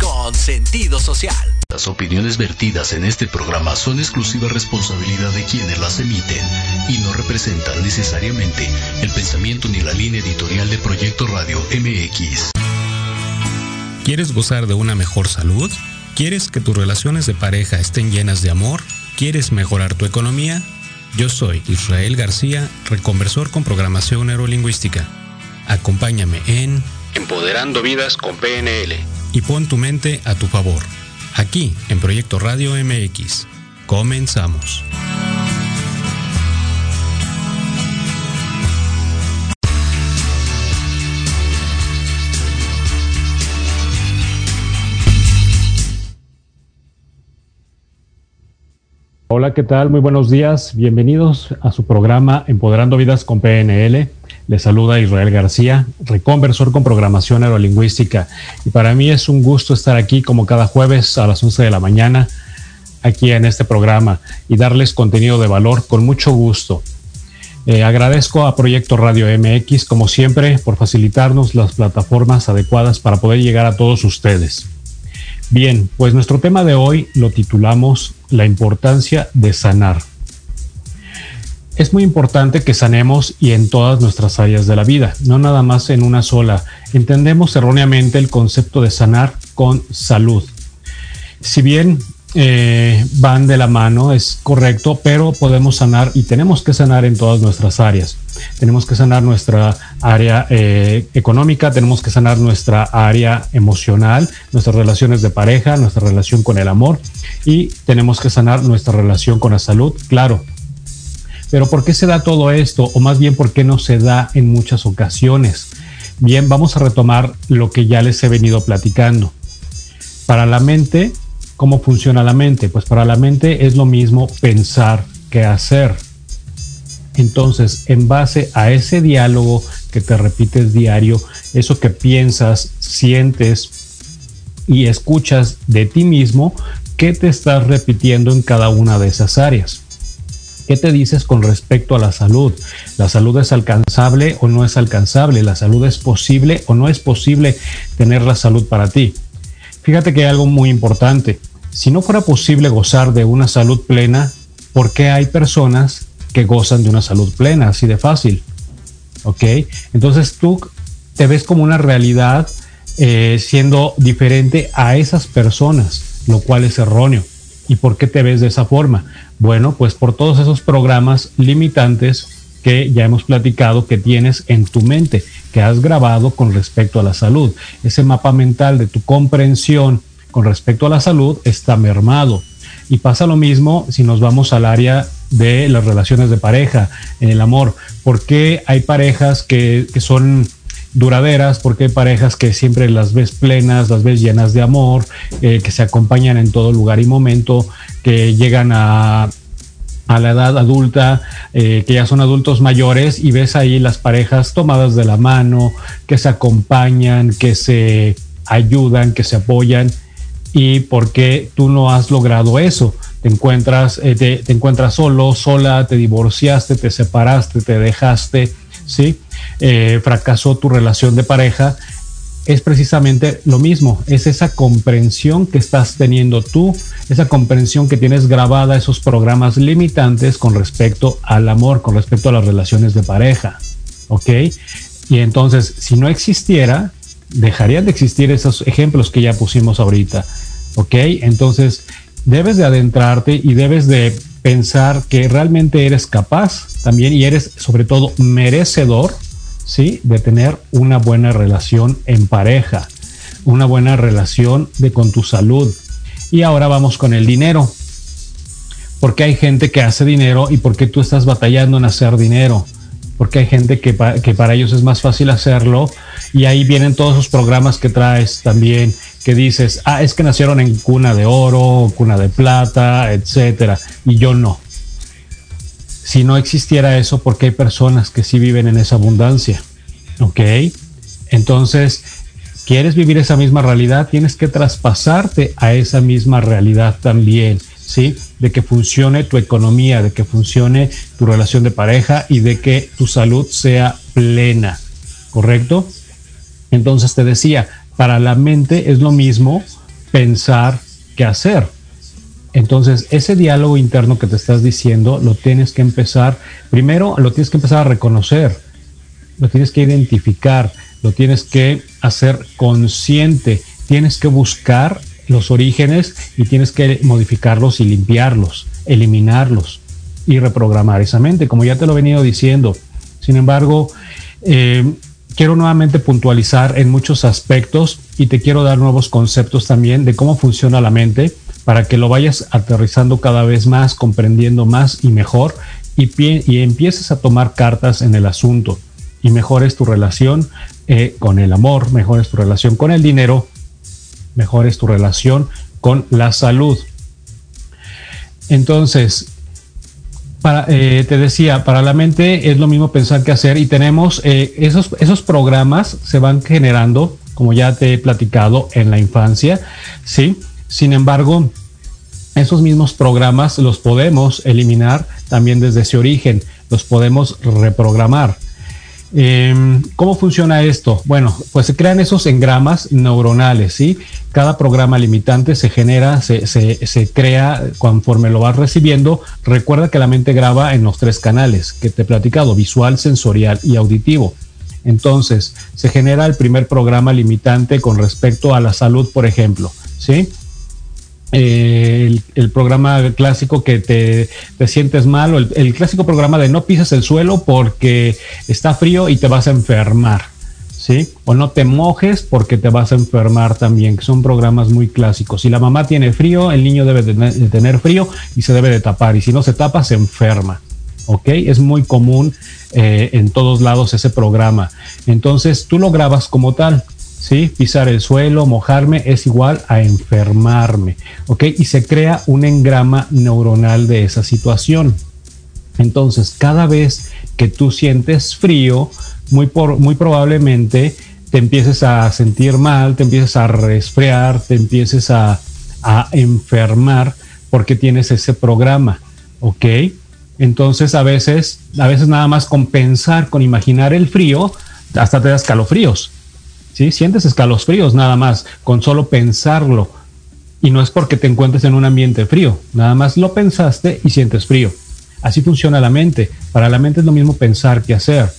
Con sentido social. Las opiniones vertidas en este programa son exclusiva responsabilidad de quienes las emiten y no representan necesariamente el pensamiento ni la línea editorial de Proyecto Radio MX. ¿Quieres gozar de una mejor salud? ¿Quieres que tus relaciones de pareja estén llenas de amor? ¿Quieres mejorar tu economía? Yo soy Israel García, reconversor con programación neurolingüística. Acompáñame en Empoderando Vidas con PNL y pon tu mente a tu favor. Aquí en Proyecto Radio MX. Comenzamos. Hola, ¿qué tal? Muy buenos días. Bienvenidos a su programa Empoderando Vidas con PNL. Les saluda Israel García, reconversor con programación neurolingüística. Y para mí es un gusto estar aquí como cada jueves a las 11 de la mañana, aquí en este programa, y darles contenido de valor con mucho gusto. Eh, agradezco a Proyecto Radio MX, como siempre, por facilitarnos las plataformas adecuadas para poder llegar a todos ustedes. Bien, pues nuestro tema de hoy lo titulamos La importancia de sanar. Es muy importante que sanemos y en todas nuestras áreas de la vida, no nada más en una sola. Entendemos erróneamente el concepto de sanar con salud. Si bien eh, van de la mano, es correcto, pero podemos sanar y tenemos que sanar en todas nuestras áreas. Tenemos que sanar nuestra área eh, económica, tenemos que sanar nuestra área emocional, nuestras relaciones de pareja, nuestra relación con el amor y tenemos que sanar nuestra relación con la salud, claro. Pero ¿por qué se da todo esto? O más bien, ¿por qué no se da en muchas ocasiones? Bien, vamos a retomar lo que ya les he venido platicando. Para la mente, ¿Cómo funciona la mente? Pues para la mente es lo mismo pensar que hacer. Entonces, en base a ese diálogo que te repites diario, eso que piensas, sientes y escuchas de ti mismo, ¿qué te estás repitiendo en cada una de esas áreas? ¿Qué te dices con respecto a la salud? ¿La salud es alcanzable o no es alcanzable? ¿La salud es posible o no es posible tener la salud para ti? Fíjate que hay algo muy importante. Si no fuera posible gozar de una salud plena, ¿por qué hay personas que gozan de una salud plena? Así de fácil. ¿Ok? Entonces tú te ves como una realidad eh, siendo diferente a esas personas, lo cual es erróneo. ¿Y por qué te ves de esa forma? Bueno, pues por todos esos programas limitantes que ya hemos platicado que tienes en tu mente, que has grabado con respecto a la salud. Ese mapa mental de tu comprensión con respecto a la salud está mermado. Y pasa lo mismo si nos vamos al área de las relaciones de pareja, en el amor. ¿Por qué hay parejas que, son duraderas? ¿Por qué hay parejas que siempre las ves plenas, las ves llenas de amor, eh, que se acompañan en todo lugar y momento, que llegan a, a la edad adulta, eh, que ya son adultos mayores y ves ahí las parejas tomadas de la mano, que se acompañan, que se ayudan, que se apoyan y por qué tú no has logrado eso. Te encuentras, eh, te, encuentras solo, sola, te divorciaste, te separaste, te dejaste, ¿sí? Eh, fracasó tu relación de pareja. Es precisamente lo mismo, es esa comprensión que estás teniendo tú, esa comprensión que tienes grabada, esos programas limitantes con respecto al amor, con respecto a las relaciones de pareja, ¿ok? Y entonces, si no existiera, dejarían de existir esos ejemplos que ya pusimos ahorita. ¿Ok? Entonces, debes de adentrarte y debes de pensar que realmente eres capaz también y eres sobre todo merecedor, ¿sí? De tener una buena relación en pareja, una buena relación de con tu salud. Y ahora vamos con el dinero. Porque hay gente que hace dinero y por qué tú estás batallando en hacer dinero porque hay gente que, que para ellos es más fácil hacerlo y ahí vienen todos esos programas que traes también que dices, ah, es que nacieron en cuna de oro, cuna de plata, etcétera, y yo no. Si no existiera eso, porque hay personas que sí viven en esa abundancia, ¿ok? Entonces, ¿quieres vivir esa misma realidad? Tienes que traspasarte a esa misma realidad también. ¿sí? De que funcione tu economía, de que funcione tu relación de pareja y de que tu salud sea plena, ¿correcto? Entonces te decía, para la mente es lo mismo pensar que hacer. Entonces, ese diálogo interno que te estás diciendo, lo tienes que empezar, primero lo tienes que empezar a reconocer, lo tienes que identificar, lo tienes que hacer consciente, tienes que buscar los orígenes y tienes que modificarlos y limpiarlos, eliminarlos y reprogramar esa mente, como ya te lo he venido diciendo. Sin embargo, eh, quiero nuevamente puntualizar en muchos aspectos y te quiero dar nuevos conceptos también de cómo funciona la mente para que lo vayas aterrizando cada vez más, comprendiendo más y mejor y, y empieces a tomar cartas en el asunto y mejores tu relación eh, con el amor, mejores tu relación con el dinero, mejores tu relación con la salud. Entonces, eh, te decía, para la mente es lo mismo pensar que hacer y tenemos eh, esos, esos programas se van generando, como ya te he platicado, en la infancia, ¿sí? Sin embargo, esos mismos programas los podemos eliminar también desde ese origen, los podemos reprogramar. Em, ¿Cómo funciona esto? Bueno, pues se crean esos engramas neuronales, ¿sí? Cada programa limitante se genera, se, se, crea conforme lo vas recibiendo. Recuerda que la mente graba en los tres canales que te he platicado, visual, sensorial y auditivo. Entonces, se genera el primer programa limitante con respecto a la salud, por ejemplo, ¿sí? El, programa clásico que te, sientes mal, o el, clásico programa de no pises el suelo porque está frío y te vas a enfermar, ¿sí? O no te mojes porque te vas a enfermar también, que son programas muy clásicos. Si la mamá tiene frío, el niño debe de, tener frío y se debe de tapar, y si no se tapa, se enferma. ¿ok? Es muy común eh, en todos lados ese programa. Entonces tú lo grabas como tal. ¿Sí? Pisar el suelo, mojarme es igual a enfermarme, ¿ok? Y se crea un engrama neuronal de esa situación. Entonces, cada vez que tú sientes frío, muy, por, muy probablemente te empieces a sentir mal, te empieces a resfriar, te empieces a, a enfermar porque tienes ese programa, ¿ok? Entonces, a veces, a veces nada más con pensar, con imaginar el frío, hasta te das calofríos. ¿Sí? Sientes escalofríos nada más con solo pensarlo. Y no es porque te encuentres en un ambiente frío, nada más lo pensaste y sientes frío. Así funciona la mente. Para la mente es lo mismo pensar que hacer.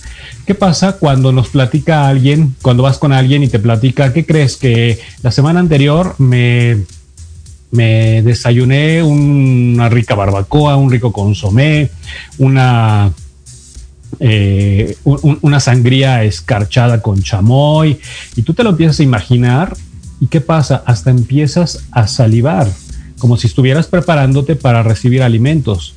¿Qué pasa cuando nos platica alguien, cuando vas con alguien y te platica, ¿qué crees? Que la semana anterior me, me desayuné una rica barbacoa, un rico consomé, una eh, una sangría escarchada con chamoy, y tú te lo empiezas a imaginar, ¿y qué pasa? Hasta empiezas a salivar, como si estuvieras preparándote para recibir alimentos.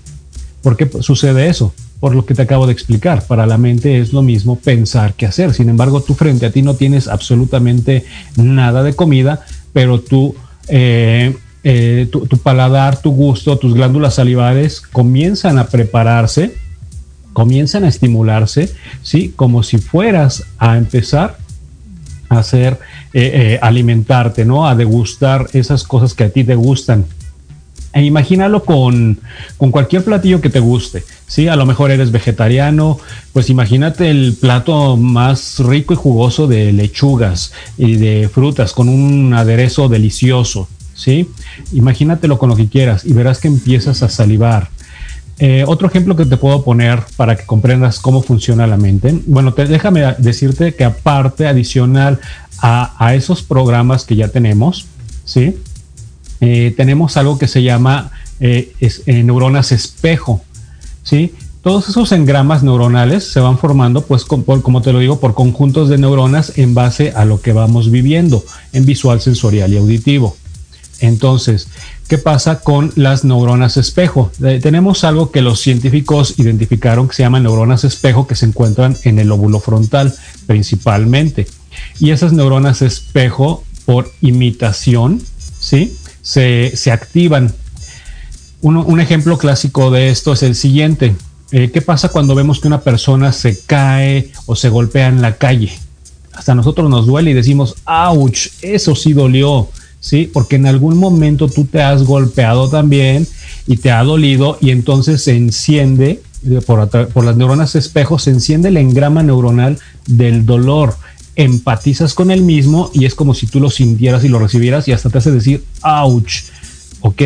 ¿Por qué sucede eso? Por lo que te acabo de explicar, para la mente es lo mismo pensar que hacer. Sin embargo, tú frente a ti no tienes absolutamente nada de comida, pero tú eh, eh, tu, paladar, tu gusto, tus glándulas salivares comienzan a prepararse comienzan a estimularse, ¿sí? Como si fueras a empezar a hacer, eh, eh, alimentarte, ¿no? A degustar esas cosas que a ti te gustan. E imagínalo con, con, cualquier platillo que te guste, ¿sí? A lo mejor eres vegetariano, pues imagínate el plato más rico y jugoso de lechugas y de frutas con un aderezo delicioso, ¿sí? Imagínatelo con lo que quieras y verás que empiezas a salivar, eh, otro ejemplo que te puedo poner para que comprendas cómo funciona la mente. Bueno, déjame decirte que aparte, adicional a, esos programas que ya tenemos, ¿sí? Eh, tenemos algo que se llama eh, neuronas espejo, ¿sí? Todos esos engramas neuronales se van formando, pues, como te lo digo, por conjuntos de neuronas en base a lo que vamos viviendo en visual, sensorial y auditivo. Entonces, ¿qué pasa con las neuronas espejo? Tenemos algo que los científicos identificaron que se llama neuronas espejo que se encuentran en el lóbulo frontal principalmente. Y esas neuronas espejo, por imitación, ¿sí? Se, activan. un ejemplo clásico de esto es el siguiente. Eh, ¿Qué pasa cuando vemos que una persona se cae o se golpea en la calle? Hasta nosotros nos duele y decimos, ¡ouch! Eso sí dolió ¿sí? Porque en algún momento tú te has golpeado también y te ha dolido y entonces se enciende, por, por las neuronas espejo, se enciende el engrama neuronal del dolor. empatizas con el mismo y es como si tú lo sintieras y lo recibieras y hasta te hace decir, ouch, ¿ok?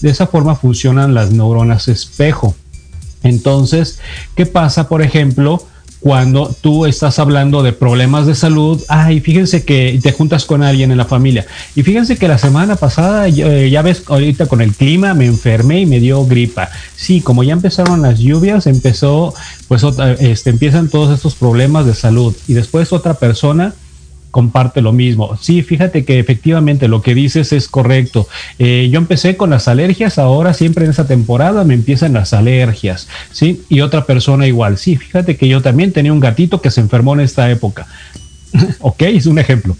De esa forma funcionan las neuronas espejo. Entonces, ¿qué pasa, por ejemplo, cuando tú estás hablando de problemas de salud? Ay, fíjense que te juntas con alguien en la familia. Y fíjense que la semana pasada, eh, ya ves, ahorita con el clima me enfermé y me dio gripa. Sí, como ya empezaron las lluvias, empezó, pues este, empiezan todos estos problemas de salud. Y después otra persona comparte lo mismo. Sí, fíjate que efectivamente lo que dices es correcto. Eh, yo empecé con las alergias, ahora siempre en esa temporada me empiezan las alergias, ¿sí? Y otra persona igual. Sí, fíjate que yo también tenía un gatito que se enfermó en esta época. ok, es un ejemplo.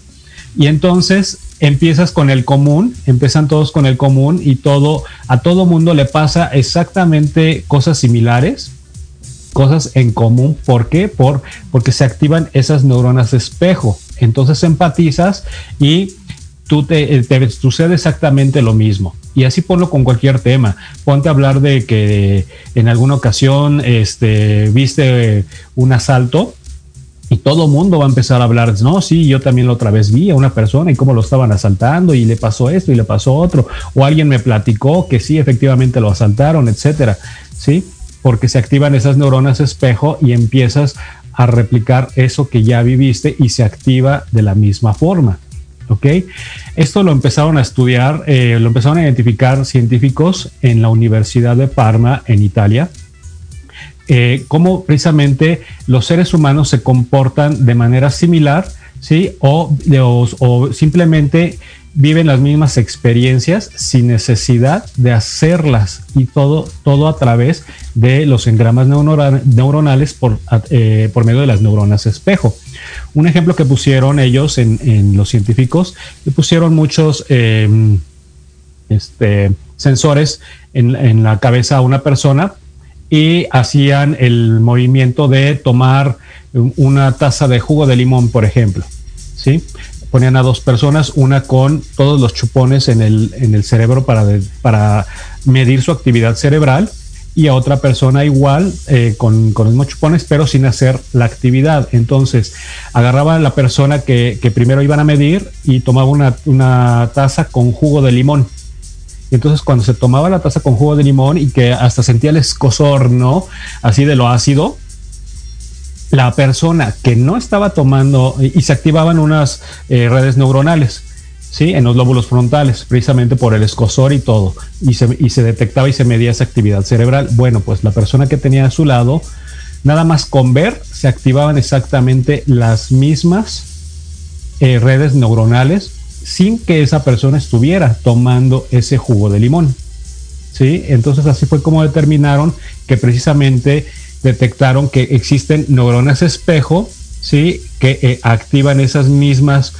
Y entonces empiezas con el común, empiezan todos con el común y todo, a todo mundo le pasa exactamente cosas similares, cosas en común. ¿Por qué? Por, porque se activan esas neuronas de espejo. Entonces empatizas y tú te, te, sucede exactamente lo mismo. Y así ponlo con cualquier tema. Ponte a hablar de que en alguna ocasión este, viste un asalto y todo mundo va a empezar a hablar, no, sí, yo también la otra vez vi a una persona y cómo lo estaban asaltando y le pasó esto y le pasó otro, o alguien me platicó que sí, efectivamente lo asaltaron, etcétera, ¿sí? Porque se activan esas neuronas espejo y empiezas a replicar eso que ya viviste y se activa de la misma forma. ¿Ok? Esto lo empezaron a estudiar, eh, lo empezaron a identificar científicos en la Universidad de Parma, en Italia, eh, cómo precisamente los seres humanos se comportan de manera similar, ¿sí? O, o simplemente viven las mismas experiencias sin necesidad de hacerlas y todo, todo a través de los engramas neuronales por, eh, por medio de las neuronas espejo. Un ejemplo que pusieron ellos en, los científicos, le pusieron muchos em, este, sensores en, en la cabeza a una persona y hacían el movimiento de tomar una taza de jugo de limón, por ejemplo. ¿sí? Ponían a dos personas, una con todos los chupones en el, en el cerebro para, para medir su actividad cerebral y a otra persona igual eh, con, con, los mismos chupones, pero sin hacer la actividad. Entonces, agarraba a la persona que, que primero iban a medir y tomaba una, una, taza con jugo de limón. entonces, cuando se tomaba la taza con jugo de limón y que hasta sentía el escosor, ¿no? Así de lo ácido, la persona que no estaba tomando y se activaban unas eh, redes neuronales, ¿sí? En los lóbulos frontales, precisamente por el escosor y todo, y se, y se detectaba y se medía esa actividad cerebral. Bueno, pues la persona que tenía a su lado, nada más con ver, se activaban exactamente las mismas eh, redes neuronales sin que esa persona estuviera tomando ese jugo de limón. ¿Sí? Entonces así fue como determinaron que precisamente detectaron que existen neuronas espejo, ¿sí? Que eh, activan esas mismas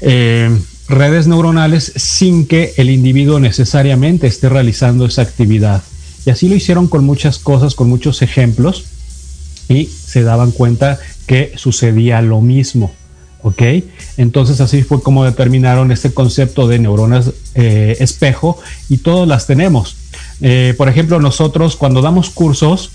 eh, redes neuronales sin que el individuo necesariamente esté realizando esa actividad. Y así lo hicieron con muchas cosas, con muchos ejemplos, y se daban cuenta que sucedía lo mismo. ¿Ok? Entonces así fue como determinaron este concepto de neuronas eh, espejo y todos las tenemos. por ejemplo, nosotros cuando damos cursos,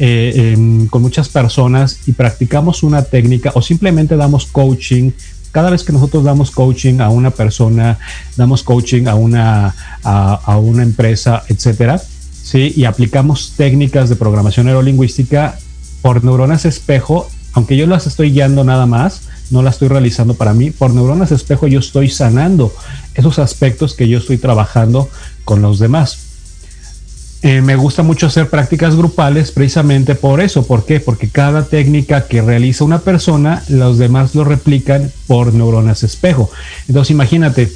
eh, con muchas personas y practicamos una técnica o simplemente damos coaching. Cada vez que nosotros damos coaching a una persona, damos coaching a una, a, una empresa, etcétera, ¿sí? y aplicamos técnicas de programación neurolingüística por neuronas espejo, aunque yo las estoy guiando nada más, no las estoy realizando para mí, por neuronas espejo yo estoy sanando esos aspectos que yo estoy trabajando con los demás. Eh, me gusta mucho hacer prácticas grupales precisamente por eso. ¿Por qué? Porque cada técnica que realiza una persona, los demás lo replican por neuronas espejo. Entonces imagínate,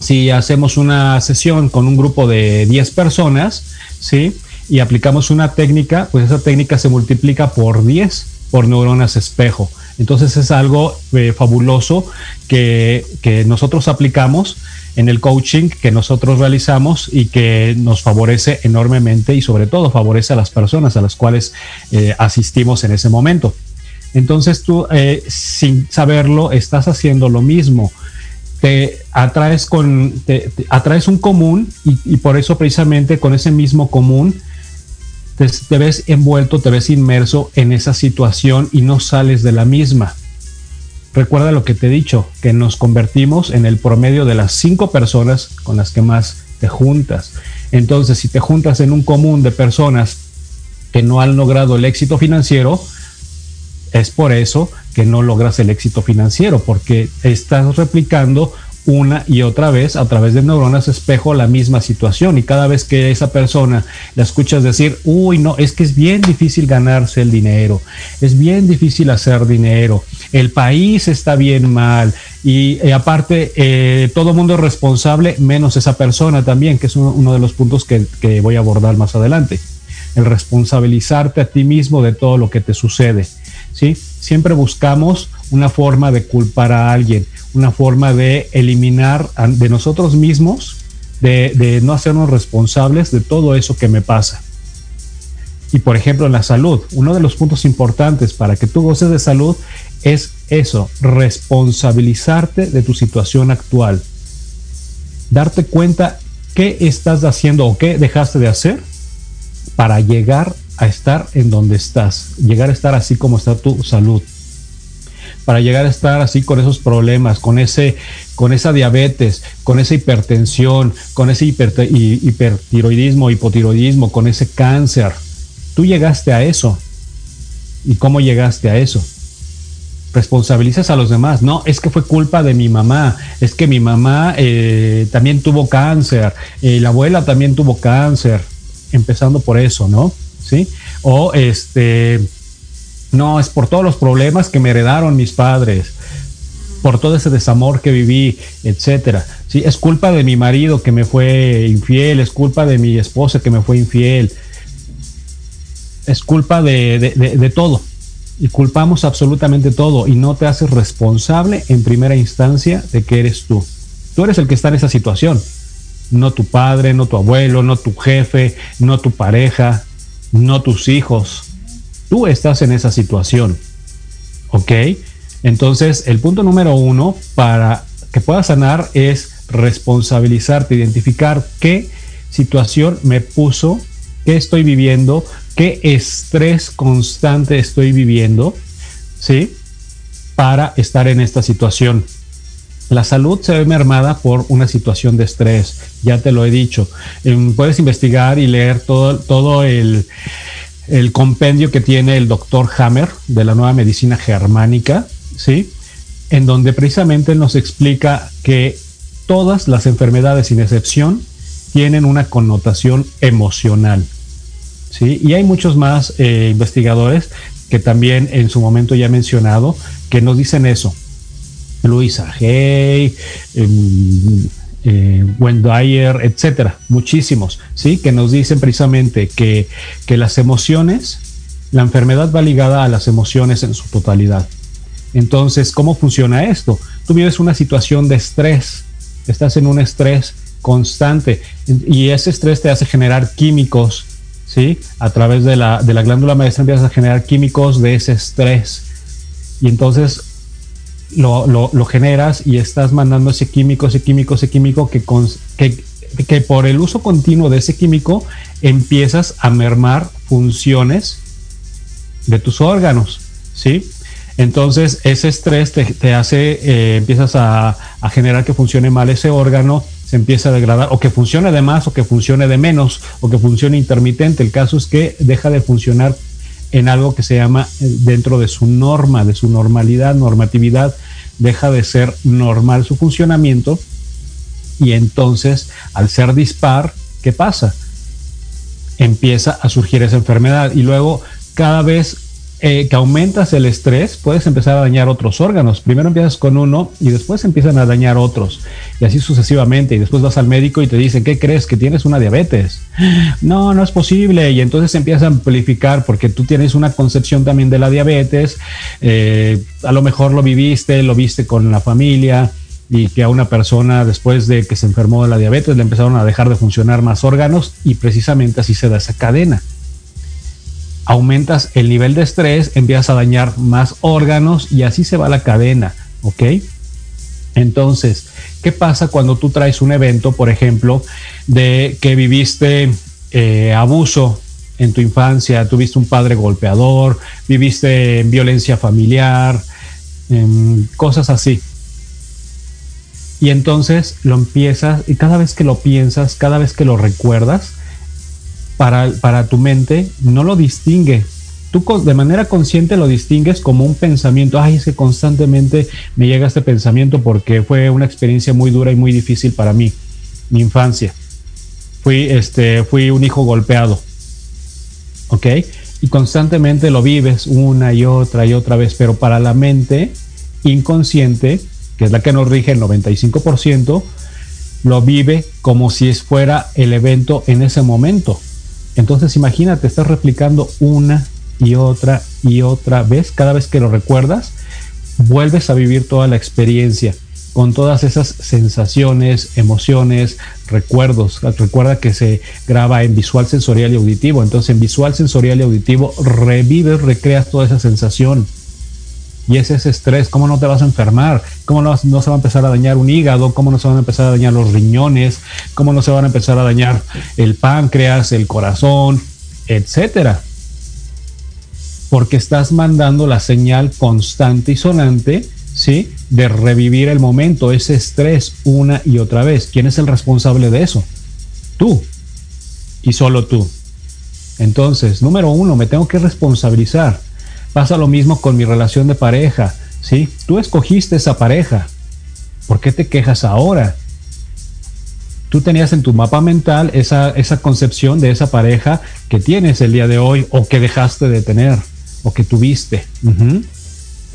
si hacemos una sesión con un grupo de 10 personas, ¿sí? Y aplicamos una técnica, pues esa técnica se multiplica por 10 por neuronas espejo. Entonces es algo eh, fabuloso que, que nosotros aplicamos en el coaching que nosotros realizamos y que nos favorece enormemente y sobre todo favorece a las personas a las cuales eh, asistimos en ese momento. Entonces tú, eh, sin saberlo, estás haciendo lo mismo. Te atraes, con, te, atraes un común y, por eso precisamente con ese mismo común te, te ves envuelto, te ves inmerso en esa situación y no sales de la misma. Recuerda lo que te he dicho, que nos convertimos en el promedio de las cinco personas con las que más te juntas. Entonces, si te juntas en un común de personas que no han logrado el éxito financiero, es por eso que no logras el éxito financiero, porque estás replicando una y otra vez a través de neuronas espejo la misma situación y cada vez que esa persona la escuchas decir, uy, no, es que es bien difícil ganarse el dinero, es bien difícil hacer dinero, el país está bien mal y, eh, aparte eh, todo mundo es responsable menos esa persona también, que es uno, de los puntos que, que voy a abordar más adelante, el responsabilizarte a ti mismo de todo lo que te sucede. ¿Sí? Siempre buscamos una forma de culpar a alguien una forma de eliminar de nosotros mismos, de, no hacernos responsables de todo eso que me pasa. Y por ejemplo, en la salud, uno de los puntos importantes para que tú goces de salud es eso, responsabilizarte de tu situación actual. Darte cuenta qué estás haciendo o qué dejaste de hacer para llegar a estar en donde estás, llegar a estar así como está tu salud para llegar a estar así con esos problemas, con ese, con esa diabetes, con esa hipertensión, con ese hipertiroidismo, hipotiroidismo, con ese cáncer. Tú llegaste a eso. ¿Y cómo llegaste a eso? Responsabilizas a los demás. No, es que fue culpa de mi mamá. Es que mi mamá eh, también tuvo cáncer. Eh, la abuela también tuvo cáncer. Empezando por eso, ¿no? Sí. O este, no, es por todos los problemas que me heredaron mis padres, por todo ese desamor que viví, etcétera. Sí, es culpa de mi marido que me fue infiel, es culpa de mi esposa que me fue infiel, es culpa de, todo. Y culpamos absolutamente todo y no te haces responsable en primera instancia de que eres tú. Tú eres el que está en esa situación, no tu padre, no tu abuelo, no tu jefe, no tu pareja, no tus hijos Tú estás en esa situación. ¿Ok? Entonces, el punto número uno para que puedas sanar es responsabilizarte, identificar qué situación me puso, qué estoy viviendo, qué estrés constante estoy viviendo, ¿sí? Para estar en esta situación. La salud se ve mermada por una situación de estrés, ya te lo he dicho. Em, puedes investigar y leer todo, todo el, el compendio que tiene el doctor Hammer de la nueva medicina germánica, ¿sí? En donde precisamente nos explica que todas las enfermedades, sin excepción, tienen una connotación emocional, Y hay muchos más eh, investigadores que también en su momento ya he mencionado que nos dicen eso. Luisa Hay, em, eh, Dyer, etcétera, muchísimos, ¿sí? Que nos dicen precisamente que, que las emociones, la enfermedad va ligada a las emociones en su totalidad. Entonces, ¿cómo funciona esto? Tú vives una situación de estrés, estás en un estrés constante y ese estrés te hace generar químicos, ¿sí? A través de la, de la glándula maestra empiezas a generar químicos de ese estrés. Y entonces lo, generas y estás mandando ese químico, ese químico, ese químico que, que, que por el uso continuo de ese químico empiezas a mermar funciones de tus órganos, ¿sí? Entonces ese estrés te, hace, eh, empiezas a, a, generar que funcione mal ese órgano, se empieza a degradar, o que funcione de más, o que funcione de menos, o que funcione intermitente. El caso es que deja de funcionar en algo que se llama eh, dentro de su norma, de su normalidad, normatividad, deja de ser normal su funcionamiento y entonces al ser dispar, ¿qué pasa? Empieza a surgir esa enfermedad y luego cada vez eh, que aumentas el estrés, puedes empezar a dañar otros órganos. Primero empiezas con uno y después empiezan a dañar otros. Y así sucesivamente. Y después vas al médico y te dicen, ¿qué crees? Que tienes una diabetes. No, no es posible. Y entonces empieza a amplificar porque tú tienes una concepción también de la diabetes. Eh, a lo mejor lo viviste, lo viste con la familia y que a una persona después de que se enfermó de la diabetes le empezaron a dejar de funcionar más órganos y precisamente así se da esa cadena aumentas el nivel de estrés, empiezas a dañar más órganos y así se va la cadena, ¿ok? Entonces, ¿qué pasa cuando tú traes un evento, por ejemplo, de que viviste eh, abuso en tu infancia, tuviste un padre golpeador, viviste violencia familiar, cosas así. Y entonces lo empiezas, y cada vez que lo piensas, cada vez que lo recuerdas, para, para tu mente no lo distingue. Tú de manera consciente lo distingues como un pensamiento. Ay, es que constantemente me llega este pensamiento porque fue una experiencia muy dura y muy difícil para mí, mi infancia. Fui, este, fui un hijo golpeado. ¿Ok? Y constantemente lo vives una y otra y otra vez, pero para la mente inconsciente, que es la que nos rige el 95%, lo vive como si fuera el evento en ese momento. Entonces imagínate, estás replicando una y otra y otra vez, cada vez que lo recuerdas, vuelves a vivir toda la experiencia con todas esas sensaciones, emociones, recuerdos. Recuerda que se graba en visual, sensorial y auditivo. Entonces en visual, sensorial y auditivo revives, recreas toda esa sensación. Y ese es estrés, ¿cómo no te vas a enfermar? ¿Cómo no, no, se va a empezar a dañar un hígado? ¿Cómo no se van a empezar a dañar los riñones? ¿Cómo no se van a empezar a dañar el páncreas, el corazón, etcétera? Porque estás mandando la señal constante y sonante, ¿sí? De revivir el momento, ese estrés una y otra vez. ¿Quién es el responsable de eso? Tú. Y solo tú. Entonces, número uno, me tengo que responsabilizar Pasa lo mismo con mi relación de pareja, ¿sí? Tú escogiste esa pareja. ¿Por qué te quejas ahora? Tú tenías en tu mapa mental esa, esa concepción de esa pareja que tienes el día de hoy o que dejaste de tener o que tuviste.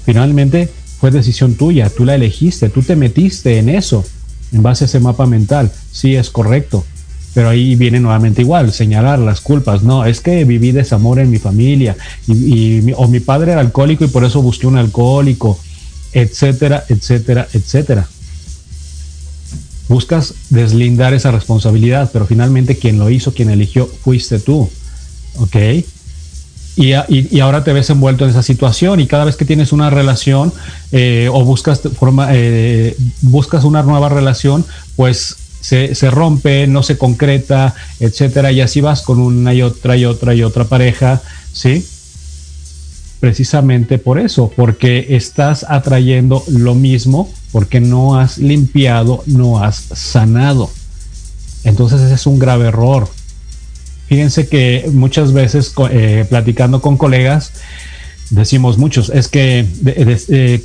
Finalmente fue decisión tuya, tú la elegiste, tú te metiste en eso en base a ese mapa mental. Sí, es correcto. Pero ahí viene nuevamente igual, señalar las culpas. No, es que viví desamor en mi familia y, o mi padre era alcohólico y por eso busqué un alcohólico, etcétera, etcétera, etcétera. Buscas deslindar esa responsabilidad, pero finalmente quien lo hizo, quien eligió, fuiste tú. ¿Ok? Y, y, ahora te ves envuelto en esa situación y cada vez que tienes una relación eh, o buscas, forma, eh, buscas una nueva relación, pues se, rompe, no se concreta, etcétera, y así vas con una y otra y otra y otra pareja, ¿sí? Precisamente por eso, porque estás atrayendo lo mismo, porque no has limpiado, no has sanado. Entonces ese es un grave error. Fíjense que muchas veces eh, platicando con colegas, decimos muchos, es que eh,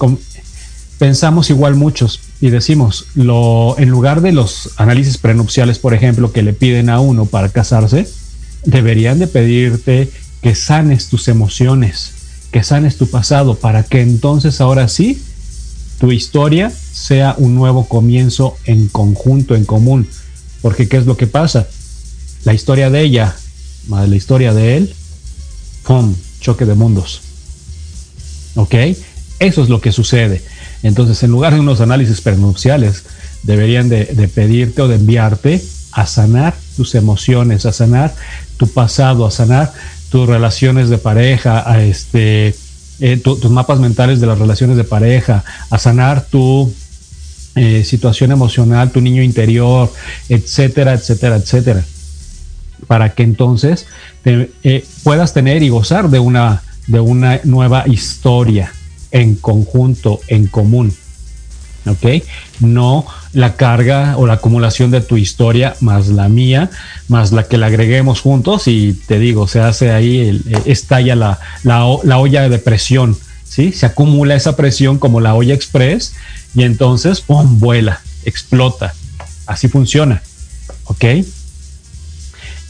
pensamos igual muchos y decimos, lo, en lugar de los análisis prenupciales, por ejemplo, que le piden a uno para casarse, deberían de pedirte que sanes tus emociones, que sanes tu pasado, para que entonces ahora sí tu historia sea un nuevo comienzo en conjunto, en común. Porque ¿qué es lo que pasa? La historia de ella, más la historia de él, ¡pum! Choque de mundos. ¿Ok? Eso es lo que sucede. Entonces, en lugar de unos análisis prenupciales, deberían de, pedirte o de enviarte a sanar tus emociones, a sanar tu pasado, a sanar tus relaciones de pareja, a este, eh, tus mapas mentales de las relaciones de pareja, a sanar tu eh, situación emocional, tu niño interior, etcétera, etcétera, etcétera. Para que entonces eh, puedas tener y gozar de una, de una nueva historia en conjunto, en común. ¿Ok? No la carga o la acumulación de tu historia más la mía, más la que le agreguemos juntos y te digo, se hace ahí, el, eh, estalla la, la, olla de presión, ¿sí? Se acumula esa presión como la olla express y entonces, ¡pum!, vuela, explota. Así funciona, ¿ok?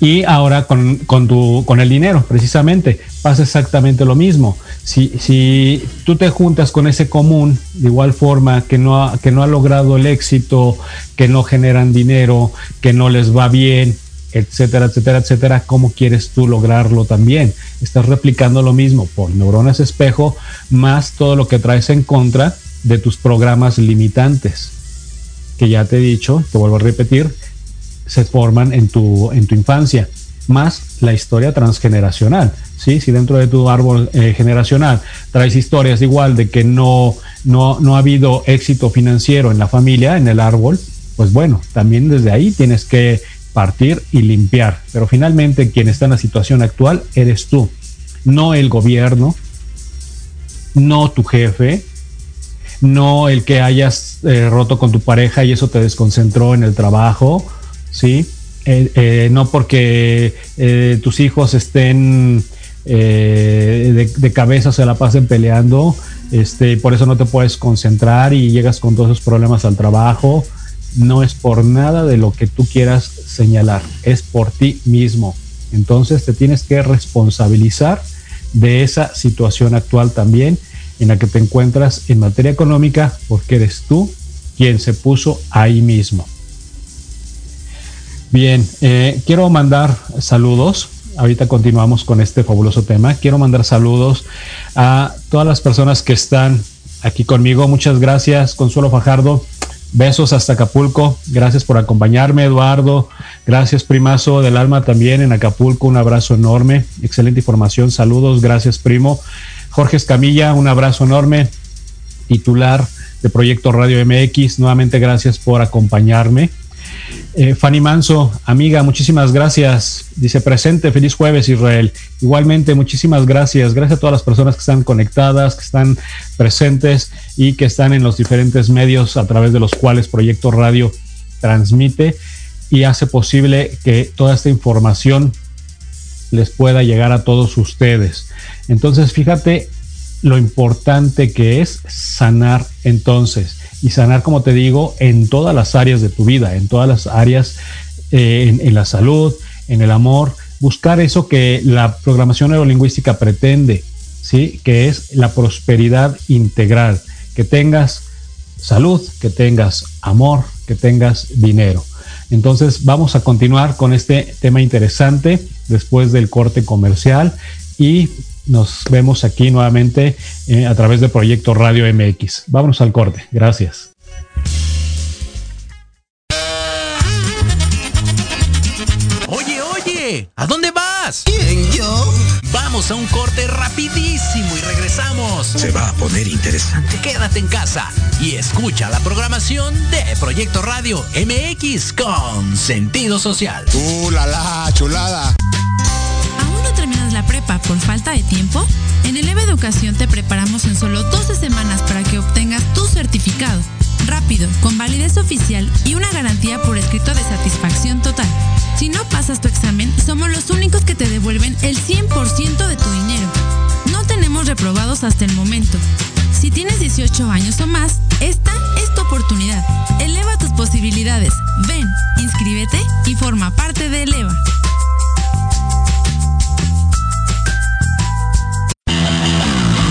Y ahora con, con, tu, con el dinero, precisamente, pasa exactamente lo mismo. Si, si tú te juntas con ese común, de igual forma que no, ha, que no ha logrado el éxito, que no generan dinero, que no les va bien, etcétera, etcétera, etcétera, ¿cómo quieres tú lograrlo también? Estás replicando lo mismo por neuronas espejo, más todo lo que traes en contra de tus programas limitantes, que ya te he dicho, te vuelvo a repetir, se forman en tu, en tu infancia, más la historia transgeneracional. ¿sí? Si dentro de tu árbol eh, generacional traes historias igual de que no, no, no ha habido éxito financiero en la familia, en el árbol, pues bueno, también desde ahí tienes que partir y limpiar. Pero finalmente quien está en la situación actual eres tú, no el gobierno, no tu jefe, no el que hayas eh, roto con tu pareja y eso te desconcentró en el trabajo, ¿sí? Eh, eh, no porque tus hijos estén de, de, cabeza, se la pasen peleando, este, por eso no te puedes concentrar y llegas con todos esos problemas al trabajo. No es por nada de lo que tú quieras señalar, es por ti mismo. Entonces te tienes que responsabilizar de esa situación actual también en la que te encuentras en materia económica porque eres tú quien se puso ahí mismo. Bien, eh, quiero mandar saludos. Ahorita continuamos con este fabuloso tema. Quiero mandar saludos a todas las personas que están aquí conmigo. Muchas gracias, Consuelo Fajardo. Besos hasta Acapulco. Gracias por acompañarme, Eduardo. Gracias, primazo del alma también en Acapulco. Un abrazo enorme. Excelente información. Saludos. Gracias, primo. Jorge Escamilla, un abrazo enorme. Titular de Proyecto Radio MX. Nuevamente, gracias por acompañarme. Eh, Fanny Manso, amiga, muchísimas gracias. Dice presente, feliz jueves Israel. Igualmente, muchísimas gracias. Gracias a todas las personas que están conectadas, que están presentes y que están en los diferentes medios a través de los cuales Proyecto Radio transmite y hace posible que toda esta información les pueda llegar a todos ustedes. Entonces, fíjate lo importante que es sanar entonces y sanar, como te digo, en todas las áreas de tu vida, en todas las áreas, eh, en, la salud, en el amor, buscar eso que la programación neurolingüística pretende, ¿sí? Que es la prosperidad integral, que tengas salud, que tengas amor, que tengas dinero. Entonces vamos a continuar con este tema interesante después del corte comercial y nos vemos aquí nuevamente eh, a través de Proyecto Radio MX. Vámonos al corte. Gracias. Oye, oye, ¿a dónde vas? ¿Quién, yo? Vamos a un corte rapidísimo y regresamos. Se va a poner interesante. Quédate en casa y escucha la programación de Proyecto Radio MX con sentido social. ¡Uh, la, la chulada! Prepa por falta de tiempo? En Eleva Educación te preparamos en solo 12 semanas para que obtengas tu certificado. Rápido, con validez oficial y una garantía por escrito de satisfacción total. Si no pasas tu examen, somos los únicos que te devuelven el 100% de tu dinero. No tenemos reprobados hasta el momento. Si tienes 18 años o más, esta es tu oportunidad. Eleva tus posibilidades. Ven, inscríbete y forma parte de Eleva.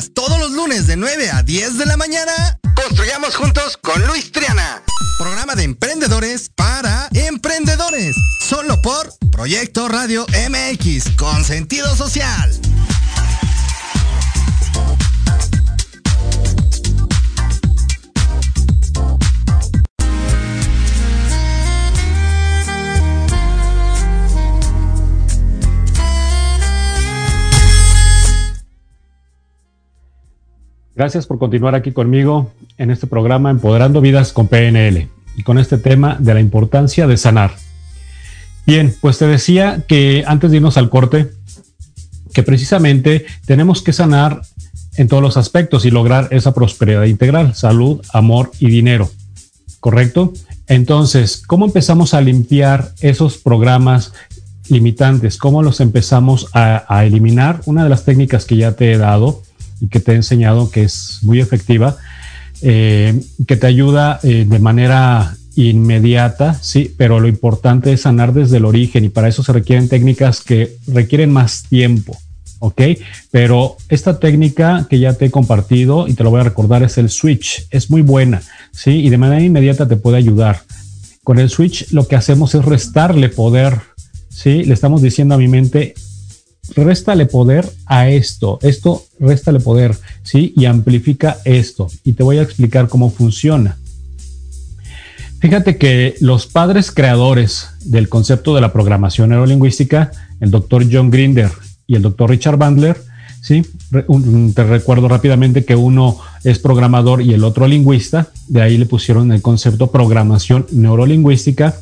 Todos los lunes de 9 a 10 de la mañana. Construyamos juntos con Luis Triana. Programa de emprendedores para emprendedores. Solo por Proyecto Radio MX con sentido social. Gracias por continuar aquí conmigo en este programa Empoderando Vidas con PNL y con este tema de la importancia de sanar. Bien, pues te decía que antes de irnos al corte, que precisamente tenemos que sanar en todos los aspectos y lograr esa prosperidad integral, salud, amor y dinero. ¿Correcto? Entonces, ¿cómo empezamos a limpiar esos programas limitantes, cómo los empezamos a, eliminar. Una de las técnicas que ya te he dado y que te he enseñado que es muy efectiva, eh, que te ayuda eh, de manera inmediata, sí, pero lo importante es sanar desde el origen y para eso se requieren técnicas que requieren más tiempo. ¿ok? Pero esta técnica que ya te he compartido y te lo voy a recordar es el switch, es muy buena, ¿sí? Y de manera inmediata te puede ayudar. Con el switch lo que hacemos es restarle poder, ¿sí? Le estamos diciendo a mi mente, réstale poder a esto, esto réstale poder, ¿sí? Y amplifica esto. Y te voy a explicar cómo funciona. Fíjate que los padres creadores del concepto de la programación neurolingüística, el doctor John Grinder y el doctor Richard Bandler, ¿sí? te recuerdo rápidamente que uno es programador y el otro lingüista, de ahí le pusieron el concepto programación neurolingüística.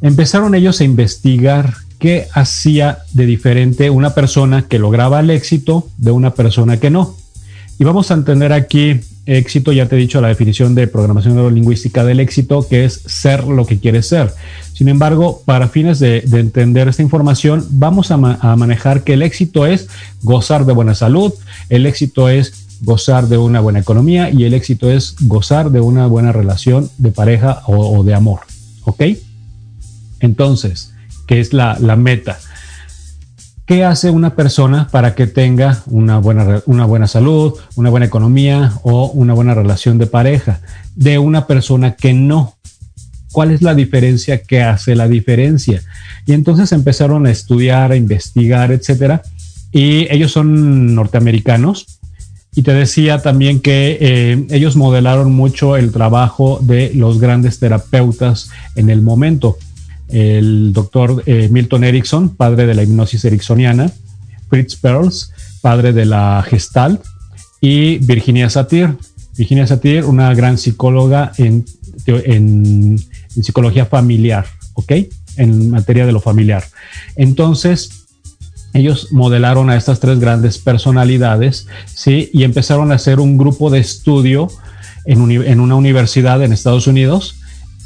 Empezaron ellos a investigar qué hacía de diferente una persona que lograba el éxito de una persona que no. Y vamos a entender aquí éxito, ya te he dicho la definición de programación neurolingüística del éxito, que es ser lo que quieres ser. Sin embargo, para fines de, entender esta información, vamos a, manejar que el éxito es gozar de buena salud, el éxito es gozar de una buena economía y el éxito es gozar de una buena relación de pareja o, de amor. ¿Ok? Entonces, ¿qué es la, la meta? ¿Qué hace una persona para que tenga una buena, una buena salud, una buena economía o una buena relación de pareja de una persona que no? ¿Cuál es la diferencia que hace la diferencia? Y entonces empezaron a estudiar, a investigar, etcétera. Y ellos son norteamericanos. Y te decía también que eh, ellos modelaron mucho el trabajo de los grandes terapeutas en el momento el doctor eh, Milton Erickson, padre de la hipnosis ericksoniana, Fritz Perls, padre de la Gestalt, y Virginia Satir. Virginia Satir, una gran psicóloga en, psicología familiar, ¿ok? En materia de lo familiar. Entonces, ellos modelaron a estas tres grandes personalidades, ¿sí? Y empezaron a hacer un grupo de estudio en una universidad en Estados Unidos,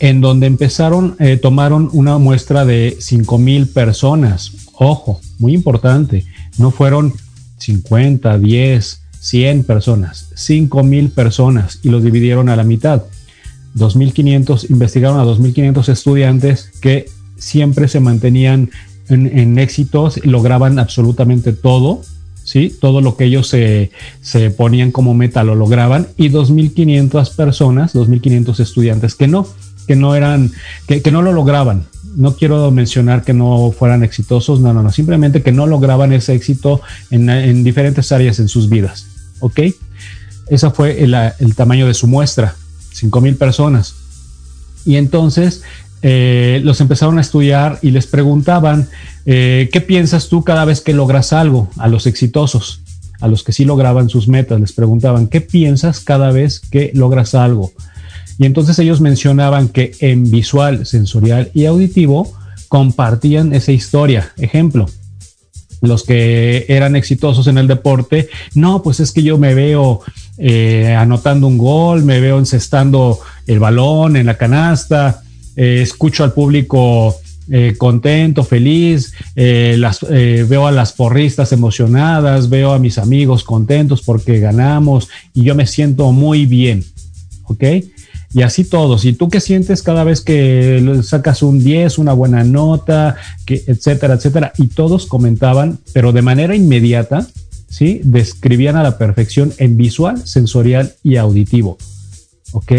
en donde empezaron, eh, tomaron una muestra de 5 mil personas. Ojo, muy importante, no fueron 50, 10, 100 personas, 5 mil personas y los dividieron a la mitad. 2.500, investigaron a 2.500 estudiantes que siempre se mantenían en, éxitos, lograban absolutamente todo, ¿sí? Todo lo que ellos se, se ponían como meta lo lograban y 2.500 personas, 2.500 estudiantes que no que no eran, que, no lo lograban. No quiero mencionar que no fueran exitosos, no, no, no, simplemente que no lograban ese éxito en, diferentes áreas en sus vidas. ¿Ok? Ese fue el, tamaño de su muestra, 5 mil personas. Y entonces eh, los empezaron a estudiar y les preguntaban, eh, ¿qué piensas tú cada vez que logras algo? A los exitosos, a los que sí lograban sus metas, les preguntaban, ¿qué piensas cada vez que logras algo? Y entonces ellos mencionaban que en visual, sensorial y auditivo compartían esa historia. Ejemplo, los que eran exitosos en el deporte, no, pues es que yo me veo eh, anotando un gol, me veo encestando el balón en la canasta, eh, escucho al público eh, contento, feliz, veo a las porristas emocionadas, veo a mis amigos contentos porque ganamos y yo me siento muy bien, ¿ok? Y así todos. ¿Y tú qué sientes cada vez que sacas un 10, una buena nota, que, etcétera, etcétera? Y todos comentaban, pero de manera inmediata, ¿sí? Describían a la perfección en visual, sensorial y auditivo. ¿Ok?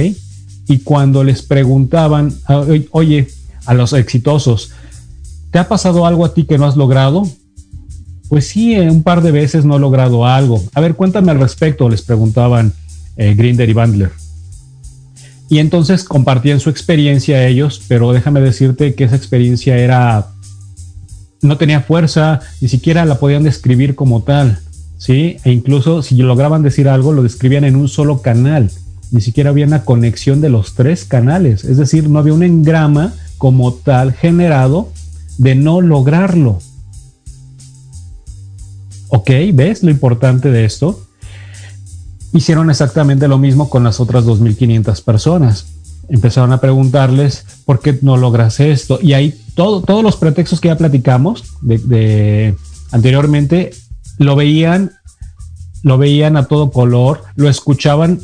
Y cuando les preguntaban, ah, oye, a los exitosos, ¿te ha pasado algo a ti que no has logrado? Pues sí, eh, un par de veces no he logrado algo. A ver, cuéntame al respecto, les preguntaban eh, Grinder y Bandler. Y entonces compartían su experiencia ellos, pero déjame decirte que esa experiencia era, no tenía fuerza, ni siquiera la podían describir como tal, ¿sí? E incluso si lograban decir algo, lo describían en un solo canal, ni siquiera había una conexión de los tres canales, es decir, no había un engrama como tal generado de no lograrlo. ¿Ok? ¿Ves lo importante de esto? Hicieron exactamente lo mismo con las otras 2.500 personas. empezaron a preguntarles por qué no logras esto. Y ahí todo, todos los pretextos que ya platicamos de, anteriormente lo veían, lo veían a todo color, lo escuchaban,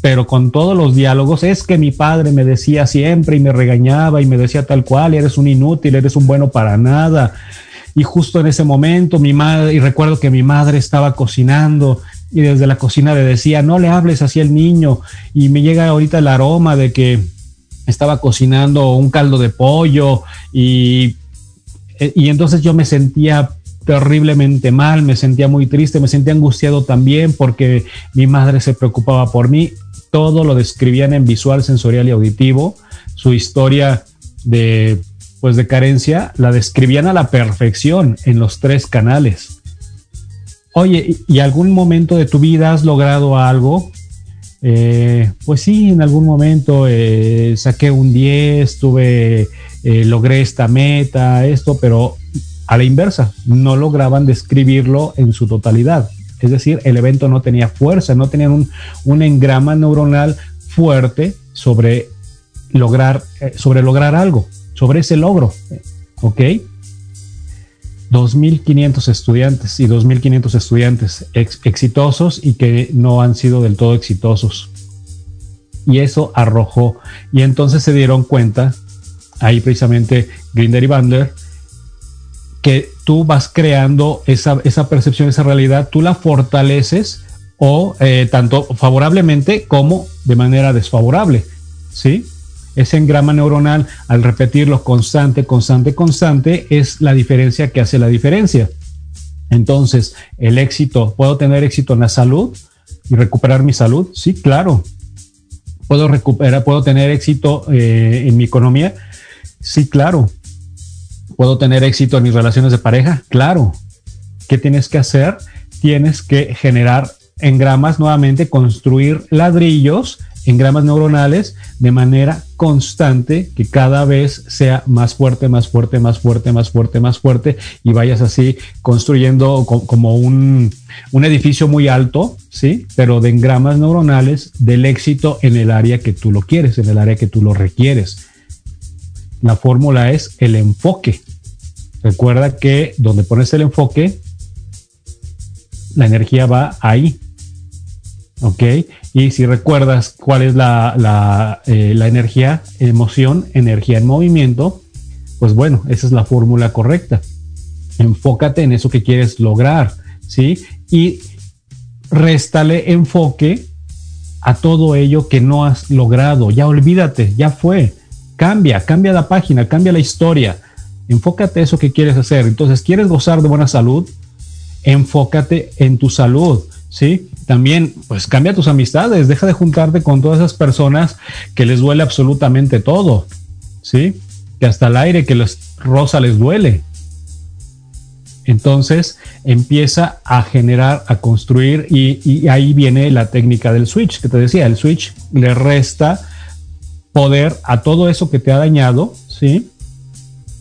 pero con todos los diálogos. Es que mi padre me decía siempre y me regañaba y me decía tal cual, eres un inútil, eres un bueno para nada. Y justo en ese momento mi madre, y recuerdo que mi madre estaba cocinando y desde la cocina le decía, no le hables así al niño. Y me llega ahorita el aroma de que estaba cocinando un caldo de pollo y, y entonces yo me sentía terriblemente mal, me sentía muy triste, me sentía angustiado también porque mi madre se preocupaba por mí. Todo lo describían en visual, sensorial y auditivo. Su historia de pues de carencia la describían a la perfección en los tres canales. Oye, ¿y algún momento de tu vida has logrado algo? Eh, pues sí, en algún momento eh, saqué un 10, tuve, eh, logré esta meta, esto, pero a la inversa, no lograban describirlo en su totalidad. Es decir, el evento no tenía fuerza, no tenían un, un engrama neuronal fuerte sobre lograr, sobre lograr algo, sobre ese logro. ¿Ok? 2.500 estudiantes y 2.500 estudiantes exitosos y que no han sido del todo exitosos. Y eso arrojó. Y entonces se dieron cuenta, ahí precisamente Grinder y Bander, que tú vas creando esa, esa percepción, esa realidad, tú la fortaleces o eh, tanto favorablemente como de manera desfavorable. ¿Sí? Ese engrama neuronal, al repetirlo constante, constante, constante, es la diferencia que hace la diferencia. Entonces, el éxito, ¿puedo tener éxito en la salud y recuperar mi salud? Sí, claro. ¿Puedo recuperar, puedo tener éxito eh, en mi economía? Sí, claro. ¿Puedo tener éxito en mis relaciones de pareja? Claro. ¿Qué tienes que hacer? Tienes que generar engramas nuevamente, construir ladrillos en gramas neuronales de manera constante, que cada vez sea más fuerte, más fuerte, más fuerte, más fuerte, más fuerte, y vayas así construyendo como un, un edificio muy alto, ¿sí? Pero de engramas neuronales del éxito en el área que tú lo quieres, en el área que tú lo requieres. La fórmula es el enfoque. Recuerda que donde pones el enfoque, la energía va ahí. ¿Ok? Y si recuerdas cuál es la, eh, la, energía, emoción, energía en movimiento, pues bueno, esa es la fórmula correcta. Enfócate en eso que quieres lograr, ¿sí? Y réstale enfoque a todo ello que no has logrado. Ya olvídate, ya fue. Cambia, cambia la página, cambia la historia. Enfócate en eso que quieres hacer. Entonces, ¿quieres gozar de buena salud? Enfócate en tu salud, ¿sí? También, pues cambia tus amistades, deja de juntarte con todas esas personas que les duele absolutamente todo, ¿sí? Que hasta el aire que les rosa les duele. Entonces empieza a generar, a construir y, y, ahí viene la técnica del switch que te decía, el switch le resta poder a todo eso que te ha dañado, ¿sí?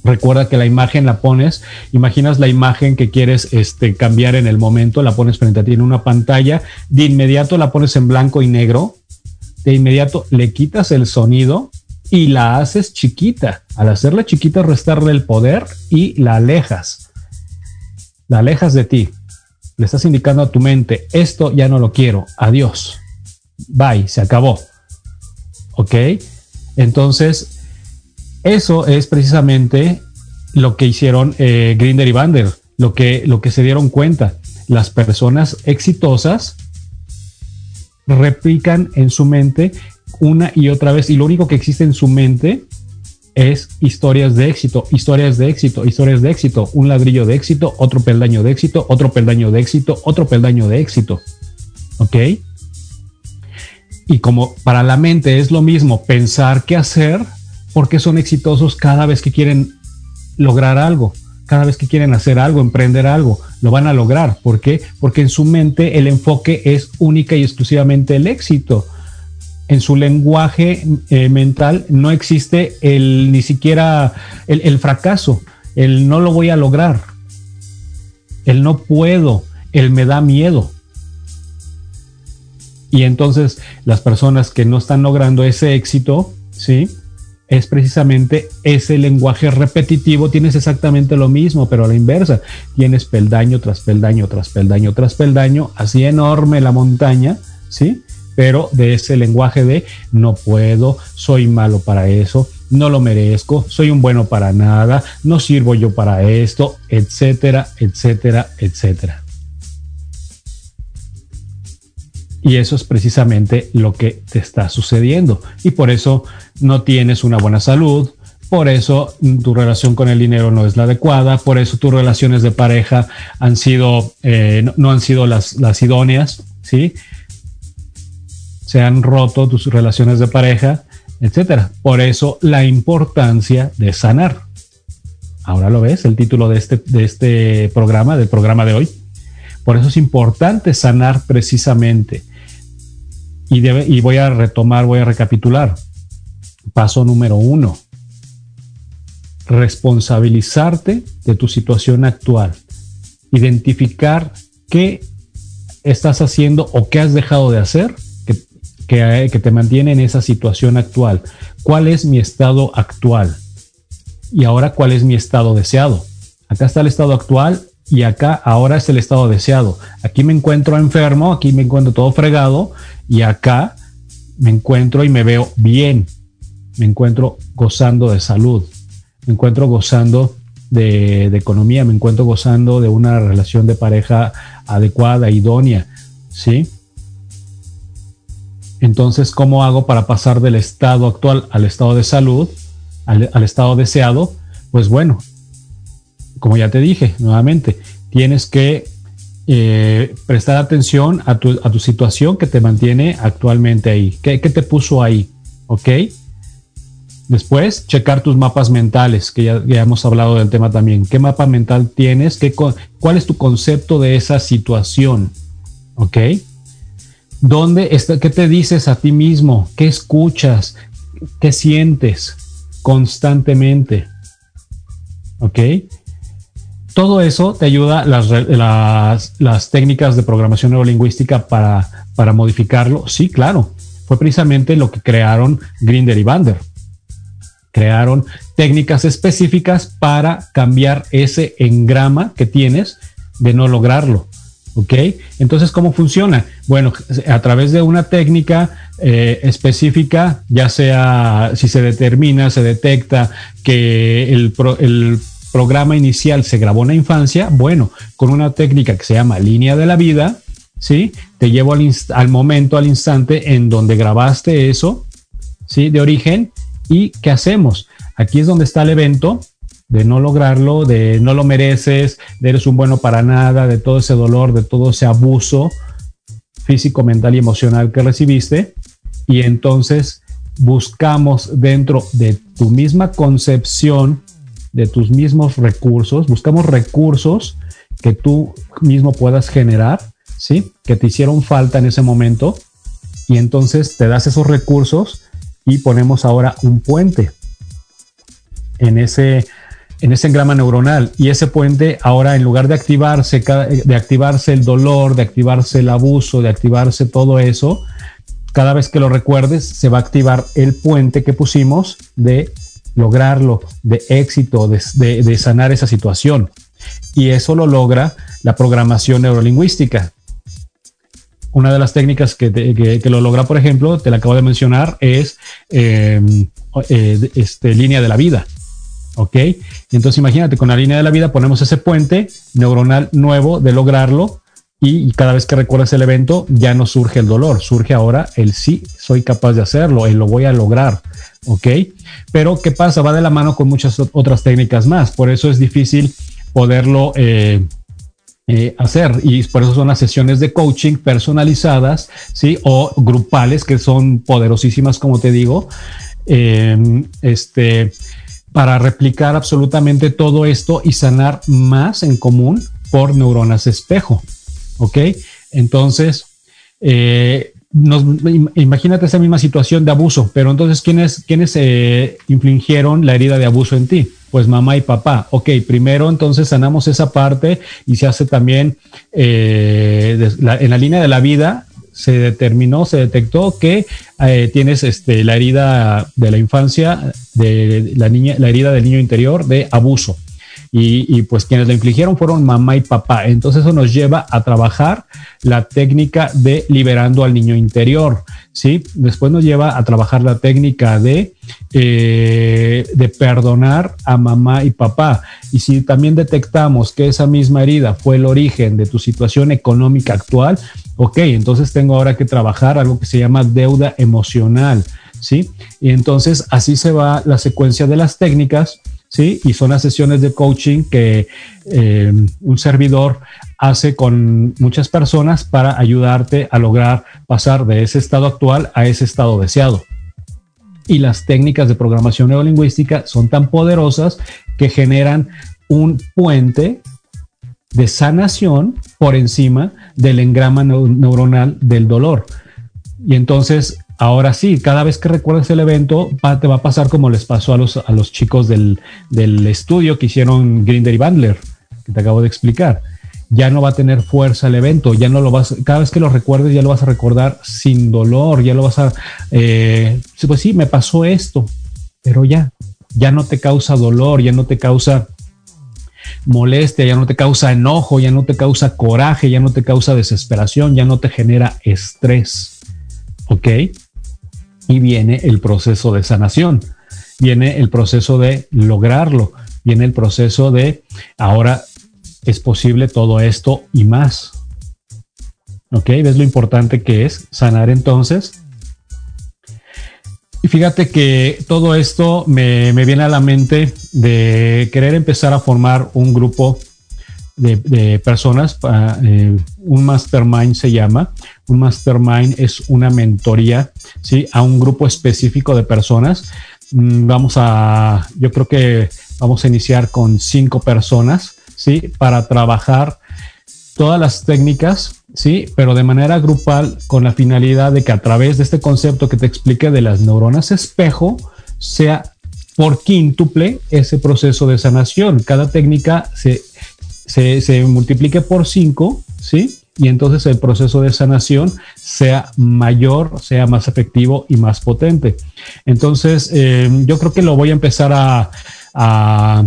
Recuerda que la imagen la pones, imaginas la imagen que quieres este, cambiar en el momento, la pones frente a ti en una pantalla, de inmediato la pones en blanco y negro, de inmediato le quitas el sonido y la haces chiquita. Al hacerla chiquita, restarle el poder y la alejas. La alejas de ti. Le estás indicando a tu mente, esto ya no lo quiero, adiós. Bye, se acabó. ¿Ok? Entonces, eso es precisamente lo que hicieron eh, Grinder y Bander, lo que, lo que se dieron cuenta. Las personas exitosas replican en su mente una y otra vez, y lo único que existe en su mente es historias de éxito, historias de éxito, historias de éxito, un ladrillo de éxito, otro peldaño de éxito, otro peldaño de éxito, otro peldaño de éxito. ¿Ok? Y como para la mente es lo mismo pensar que hacer, porque son exitosos cada vez que quieren lograr algo, cada vez que quieren hacer algo, emprender algo, lo van a lograr. ¿Por qué? Porque en su mente el enfoque es única y exclusivamente el éxito. En su lenguaje eh, mental no existe el ni siquiera el, el fracaso, el no lo voy a lograr, el no puedo, el me da miedo. Y entonces las personas que no están logrando ese éxito, ¿sí? Es precisamente ese lenguaje repetitivo, tienes exactamente lo mismo, pero a la inversa. Tienes peldaño tras peldaño, tras peldaño, tras peldaño, así enorme la montaña, ¿sí? Pero de ese lenguaje de no puedo, soy malo para eso, no lo merezco, soy un bueno para nada, no sirvo yo para esto, etcétera, etcétera, etcétera. Y eso es precisamente lo que te está sucediendo. Y por eso no tienes una buena salud, por eso tu relación con el dinero no es la adecuada, por eso tus relaciones de pareja han sido, eh, no, han sido las, las idóneas, ¿sí? Se han roto tus relaciones de pareja etcétera. Por eso la importancia de sanar. Ahora lo ves, el título de este, de este programa, del programa de hoy. Por eso es importante sanar precisamente. Y, voy a retomar, voy a recapitular. Paso número uno. Responsabilizarte de tu situación actual. Identificar qué estás haciendo o qué has dejado de hacer que, te mantiene en esa situación actual. ¿Cuál es mi estado actual? Y ahora, ¿cuál es mi estado deseado? Acá está el estado actual y acá ahora es el estado deseado. Aquí me encuentro enfermo, aquí me encuentro todo fregado y acá me encuentro y me veo bien. Me encuentro gozando de salud, me encuentro gozando de, economía, me encuentro gozando de una relación de pareja adecuada, idónea, ¿sí? Entonces, ¿cómo hago para pasar del estado actual al estado de salud, al, estado deseado? Pues bueno, como ya te dije nuevamente, tienes que eh, prestar atención a tu, situación que te mantiene actualmente ahí. ¿Qué, te puso ahí? ¿Ok? Después, checar tus mapas mentales, que ya, ya, hemos hablado del tema también. ¿Qué mapa mental tienes? ¿Qué, ¿Cuál es tu concepto de esa situación? ¿Ok? ¿Dónde está, ¿Qué te dices a ti mismo? ¿Qué escuchas? ¿Qué sientes constantemente? ¿Ok? Todo eso te ayuda las, técnicas de programación neurolingüística para, para modificarlo. Sí, claro. Fue precisamente lo que crearon Grinder y Bander. Crearon técnicas específicas para cambiar ese engrama que tienes de no lograrlo. ¿Ok? Entonces, ¿cómo funciona? Bueno, a través de una técnica eh, específica, ya sea si se determina, se detecta que el, programa inicial se grabó en la infancia, bueno, con una técnica que se llama línea de la vida, ¿sí? Te llevo al, momento, al instante en donde grabaste eso, ¿sí? De origen. ¿Y qué hacemos? Aquí es donde está el evento, de no lograrlo, de no lo mereces, de eres un bueno para nada, de todo ese dolor, de todo ese abuso físico, mental y emocional que recibiste. Y entonces buscamos dentro de tu misma concepción, de tus mismos recursos, buscamos recursos que tú mismo puedas generar, ¿sí? Que te hicieron falta en ese momento. Y entonces te das esos recursos y ponemos ahora un puente en ese en ese engrama neuronal y ese puente ahora en lugar de activarse, de activarse el dolor, de activarse el abuso, de activarse todo eso, cada vez que lo recuerdes se va a activar el puente que pusimos de lograrlo, de éxito, de, sanar esa situación. Y eso lo logra la programación neurolingüística. Una de las técnicas que, lo logra, por ejemplo, te la acabo de mencionar, es eh, eh, este, línea de la vida. ¿Ok? entonces imagínate, con la línea de la vida ponemos ese puente neuronal nuevo de lograrlo y, cada vez que recuerdas el evento ya no surge el dolor, surge ahora el sí, soy capaz de hacerlo, el lo voy a lograr. ¿Ok? Pero ¿qué pasa? Va de la mano con muchas otras técnicas más, por eso es difícil poderlo... Eh, eh, hacer y por eso son las sesiones de coaching personalizadas, ¿sí? O grupales que son poderosísimas, como te digo. Eh, este, para replicar absolutamente todo esto y sanar más en común por neuronas espejo. ¿Ok? Entonces, eh, imagínate esa misma situación de abuso, pero entonces, ¿quiénes, quiénes eh, infligieron la herida de abuso en ti? Pues mamá y papá. Ok, primero entonces sanamos esa parte y se hace también eh, en la línea de la vida, se determinó, se detectó que eh, tienes este, la herida de la infancia, de la niña, la herida del niño interior de abuso. Y, pues quienes la infligieron fueron mamá y papá. Entonces eso nos lleva a trabajar la técnica de liberando al niño interior, ¿sí? Después nos lleva a trabajar la técnica de, eh, de perdonar a mamá y papá. Y si también detectamos que esa misma herida fue el origen de tu situación económica actual, ok, entonces tengo ahora que trabajar algo que se llama deuda emocional, ¿sí? Y entonces así se va la secuencia de las técnicas ¿sí? Y son las sesiones de coaching que eh, un servidor hace con muchas personas para ayudarte a lograr pasar de ese estado actual a ese estado deseado. Y las técnicas de programación neurolingüística son tan poderosas que generan un puente de sanación por encima del engrama neuronal del dolor. Y entonces Ahora sí, cada vez que recuerdes el evento, te va a pasar como les pasó a los, a los chicos del, estudio que hicieron Grinder y Bandler, que te acabo de explicar. Ya no va a tener fuerza el evento, ya no lo vas, cada vez que lo recuerdes ya lo vas a recordar sin dolor, ya lo vas a, eh, pues sí, me pasó esto, pero ya, ya no te causa dolor, ya no te causa molestia, ya no te causa enojo, ya no te causa coraje, ya no te causa desesperación, ya no te genera estrés. ¿Ok? Y viene el proceso de sanación, viene el proceso de lograrlo, viene el proceso de ahora es posible todo esto y más. ¿Ok? ¿Ves lo importante que es sanar entonces? Y fíjate que todo esto me, viene a la mente de querer empezar a formar un grupo de, personas, eh, un mastermind se llama. Un mastermind es una mentoría, ¿sí? A un grupo específico de personas. Mm, vamos a, yo creo que vamos a iniciar con cinco personas, ¿sí? Para trabajar todas las técnicas, ¿sí? Pero de manera grupal con la finalidad de que a través de este concepto que te expliqué de las neuronas espejo, sea por quíntuple ese proceso de sanación. Cada técnica se se, multiplique por 5, ¿sí? Y entonces el proceso de sanación sea mayor, sea más efectivo y más potente. Entonces, eh, yo creo que lo voy a empezar a, a,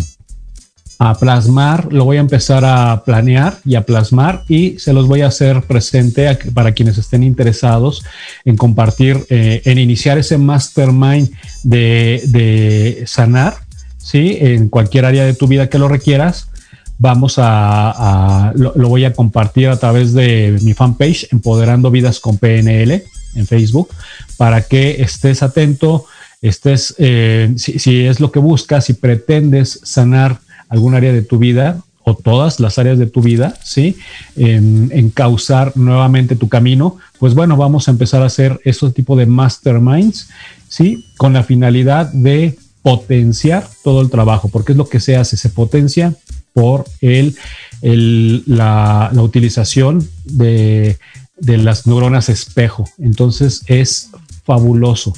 plasmar, lo voy a empezar a planear y a plasmar y se los voy a hacer presente para quienes estén interesados en compartir, eh, en iniciar ese mastermind de, de sanar, ¿sí? En cualquier área de tu vida que lo requieras vamos a, lo, voy a compartir a través de mi fanpage Empoderando Vidas con PNL en Facebook para que estés atento, estés, eh, si, es lo que buscas, si pretendes sanar algún área de tu vida o todas las áreas de tu vida, ¿sí? En, encauzar nuevamente tu camino, pues bueno, vamos a empezar a hacer ese tipo de masterminds, ¿sí? Con la finalidad de potenciar todo el trabajo, porque es lo que se hace, se potencia por el, la, utilización de, las neuronas espejo. Entonces es fabuloso.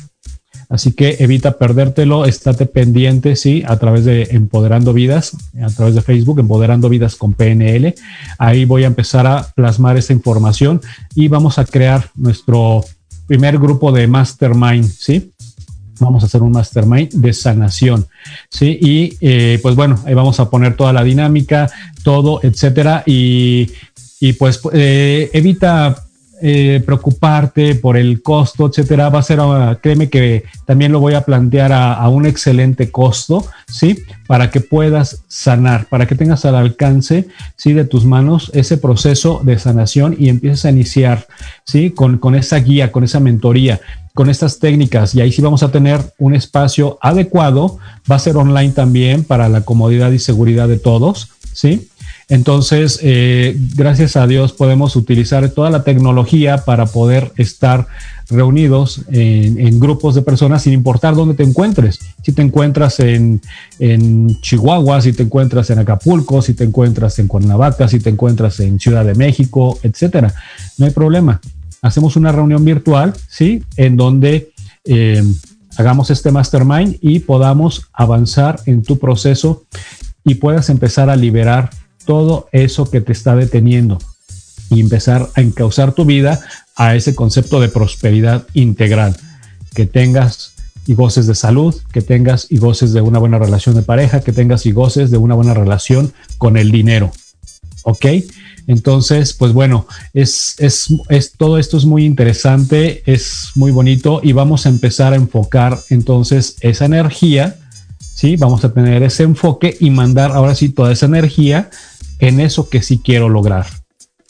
Así que evita perdértelo, estate pendiente, sí, a través de Empoderando Vidas, a través de Facebook, Empoderando Vidas con PNL. Ahí voy a empezar a plasmar esa información y vamos a crear nuestro primer grupo de mastermind, ¿sí? Vamos a hacer un mastermind de sanación, ¿sí? Y eh, pues bueno, ahí vamos a poner toda la dinámica, todo, etcétera, y, pues eh, evita eh, preocuparte por el costo, etcétera, va a ser, ah, créeme que también lo voy a plantear a, un excelente costo, ¿sí? Para que puedas sanar, para que tengas al alcance, ¿sí? De tus manos ese proceso de sanación y empieces a iniciar, ¿sí? Con, con esa guía, con esa mentoría con estas técnicas y ahí sí vamos a tener un espacio adecuado, va a ser online también para la comodidad y seguridad de todos, ¿sí? Entonces, eh, gracias a Dios podemos utilizar toda la tecnología para poder estar reunidos en, grupos de personas sin importar dónde te encuentres. Si te encuentras en, Chihuahua, si te encuentras en Acapulco, si te encuentras en Cuernavaca, si te encuentras en Ciudad de México, etcétera. No hay problema. Hacemos una reunión virtual, ¿sí? En donde eh, hagamos este mastermind y podamos avanzar en tu proceso y puedas empezar a liberar todo eso que te está deteniendo y empezar a encauzar tu vida a ese concepto de prosperidad integral, que tengas y goces de salud, que tengas y goces de una buena relación de pareja, que tengas y goces de una buena relación con el dinero. ¿Ok? Entonces, pues bueno, es, es, es, todo esto es muy interesante, es muy bonito y vamos a empezar a enfocar entonces esa energía, ¿sí? Vamos a tener ese enfoque y mandar ahora sí toda esa energía en eso que sí quiero lograr.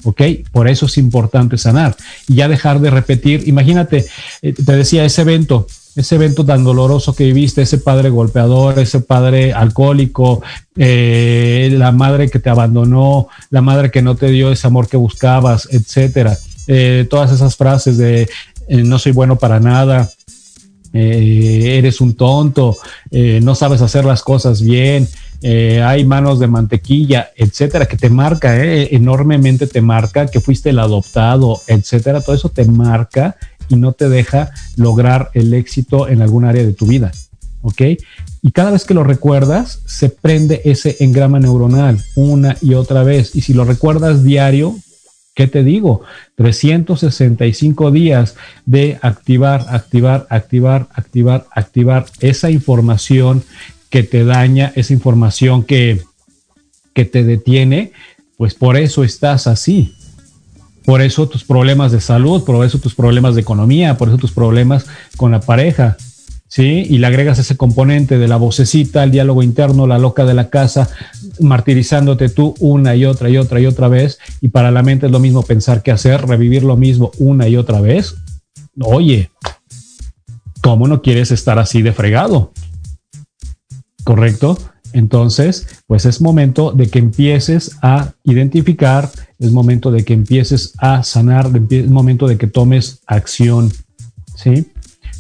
¿ok? Por eso es importante sanar y ya dejar de repetir. Imagínate, eh, te decía ese evento, ese evento tan doloroso que viviste, ese padre golpeador, ese padre alcohólico, eh, la madre que te abandonó, la madre que no te dio ese amor que buscabas, etcétera. Eh, todas esas frases de no soy bueno para nada, eres un tonto, no sabes hacer las cosas bien, eh, hay manos de mantequilla, etcétera, que te marca, eh, enormemente te marca, que fuiste el adoptado, etcétera, todo eso te marca y no te deja lograr el éxito en algún área de tu vida, ¿ok? Y cada vez que lo recuerdas, se prende ese engrama neuronal una y otra vez. Y si lo recuerdas diario, ¿qué te digo? 365 días de activar, activar, activar, activar, activar esa información que te daña, esa información que, que te detiene, pues por eso estás así. Por eso tus problemas de salud, por eso tus problemas de economía, por eso tus problemas con la pareja, ¿sí? Y le agregas ese componente de la vocecita, el diálogo interno, la loca de la casa, martirizándote tú una y otra y otra y otra vez. Y para la mente es lo mismo pensar que hacer, revivir lo mismo una y otra vez. Oye, ¿cómo no quieres estar así de fregado? ¿Correcto? Entonces, pues es momento de que empieces a identificar, es momento de que empieces a sanar, es momento de que tomes acción, ¿sí?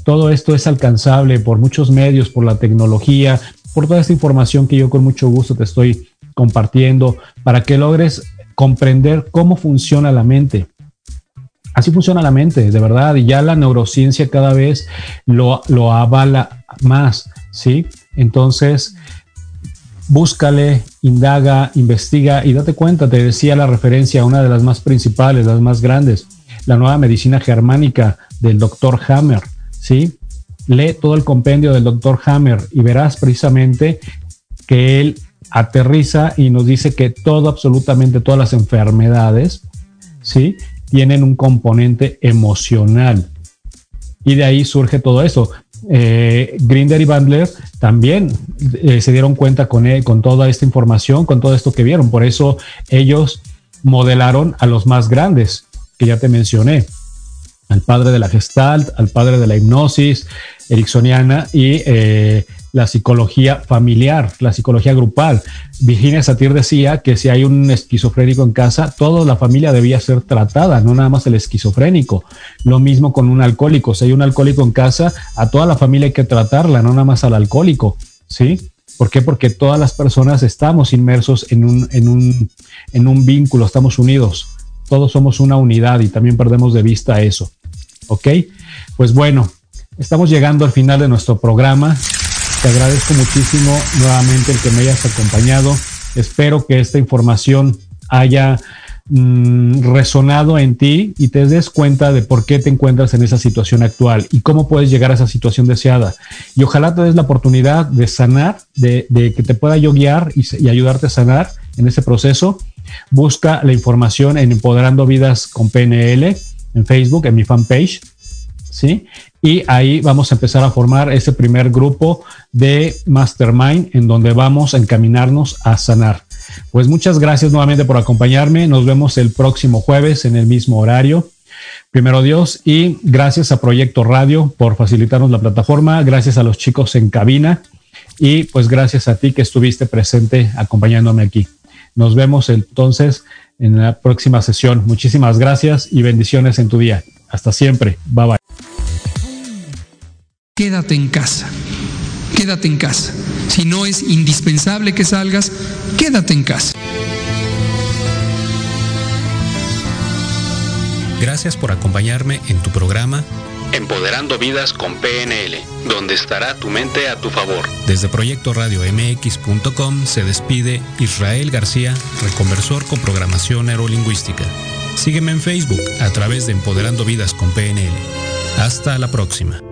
Todo esto es alcanzable por muchos medios, por la tecnología, por toda esta información que yo con mucho gusto te estoy compartiendo para que logres comprender cómo funciona la mente. Así funciona la mente, de verdad, y ya la neurociencia cada vez lo, lo avala más, ¿sí? Entonces, búscale, indaga, investiga y date cuenta, te decía la referencia a una de las más principales, las más grandes, la nueva medicina germánica del doctor Hammer, ¿sí? Lee todo el compendio del doctor Hammer y verás precisamente que él aterriza y nos dice que todo, absolutamente todas las enfermedades, ¿sí? Tienen un componente emocional. Y de ahí surge todo eso eh, Grinder y Bandler también eh, se dieron cuenta con, con toda esta información, con todo esto que vieron. Por eso ellos modelaron a los más grandes que ya te mencioné, al padre de la Gestalt, al padre de la hipnosis ericksoniana y eh, la psicología familiar, la psicología grupal. Virginia Satir decía que si hay un esquizofrénico en casa, toda la familia debía ser tratada, no nada más el esquizofrénico. Lo mismo con un alcohólico. Si hay un alcohólico en casa, a toda la familia hay que tratarla, no nada más al alcohólico. ¿Sí? ¿Por qué? Porque todas las personas estamos inmersos en un, en un, en un vínculo, estamos unidos. Todos somos una unidad y también perdemos de vista eso. ¿Ok? Pues bueno, estamos llegando al final de nuestro programa. Te agradezco muchísimo nuevamente el que me hayas acompañado. Espero que esta información haya mm, resonado en ti y te des cuenta de por qué te encuentras en esa situación actual y cómo puedes llegar a esa situación deseada. Y ojalá te des la oportunidad de sanar, de, que te pueda yo guiar y, y ayudarte a sanar en ese proceso. Busca la información en Empoderando Vidas con PNL en Facebook, en mi fanpage. ¿Sí? y ahí vamos a empezar a formar ese primer grupo de Mastermind en donde vamos a encaminarnos a sanar. Pues muchas gracias nuevamente por acompañarme. Nos vemos el próximo jueves en el mismo horario. Primero Dios y gracias a Proyecto Radio por facilitarnos la plataforma, gracias a los chicos en cabina y pues gracias a ti que estuviste presente acompañándome aquí. Nos vemos entonces en la próxima sesión. Muchísimas gracias y bendiciones en tu día. Hasta siempre. Bye bye quédate en casa. Quédate en casa. Si no es indispensable que salgas, quédate en casa. Gracias por acompañarme en tu programa Empoderando Vidas con PNL, donde estará tu mente a tu favor. Desde Proyecto Radio MX.com se despide Israel García, reconversor con programación neurolingüística. Sígueme en Facebook a través de Empoderando Vidas con PNL. Hasta la próxima.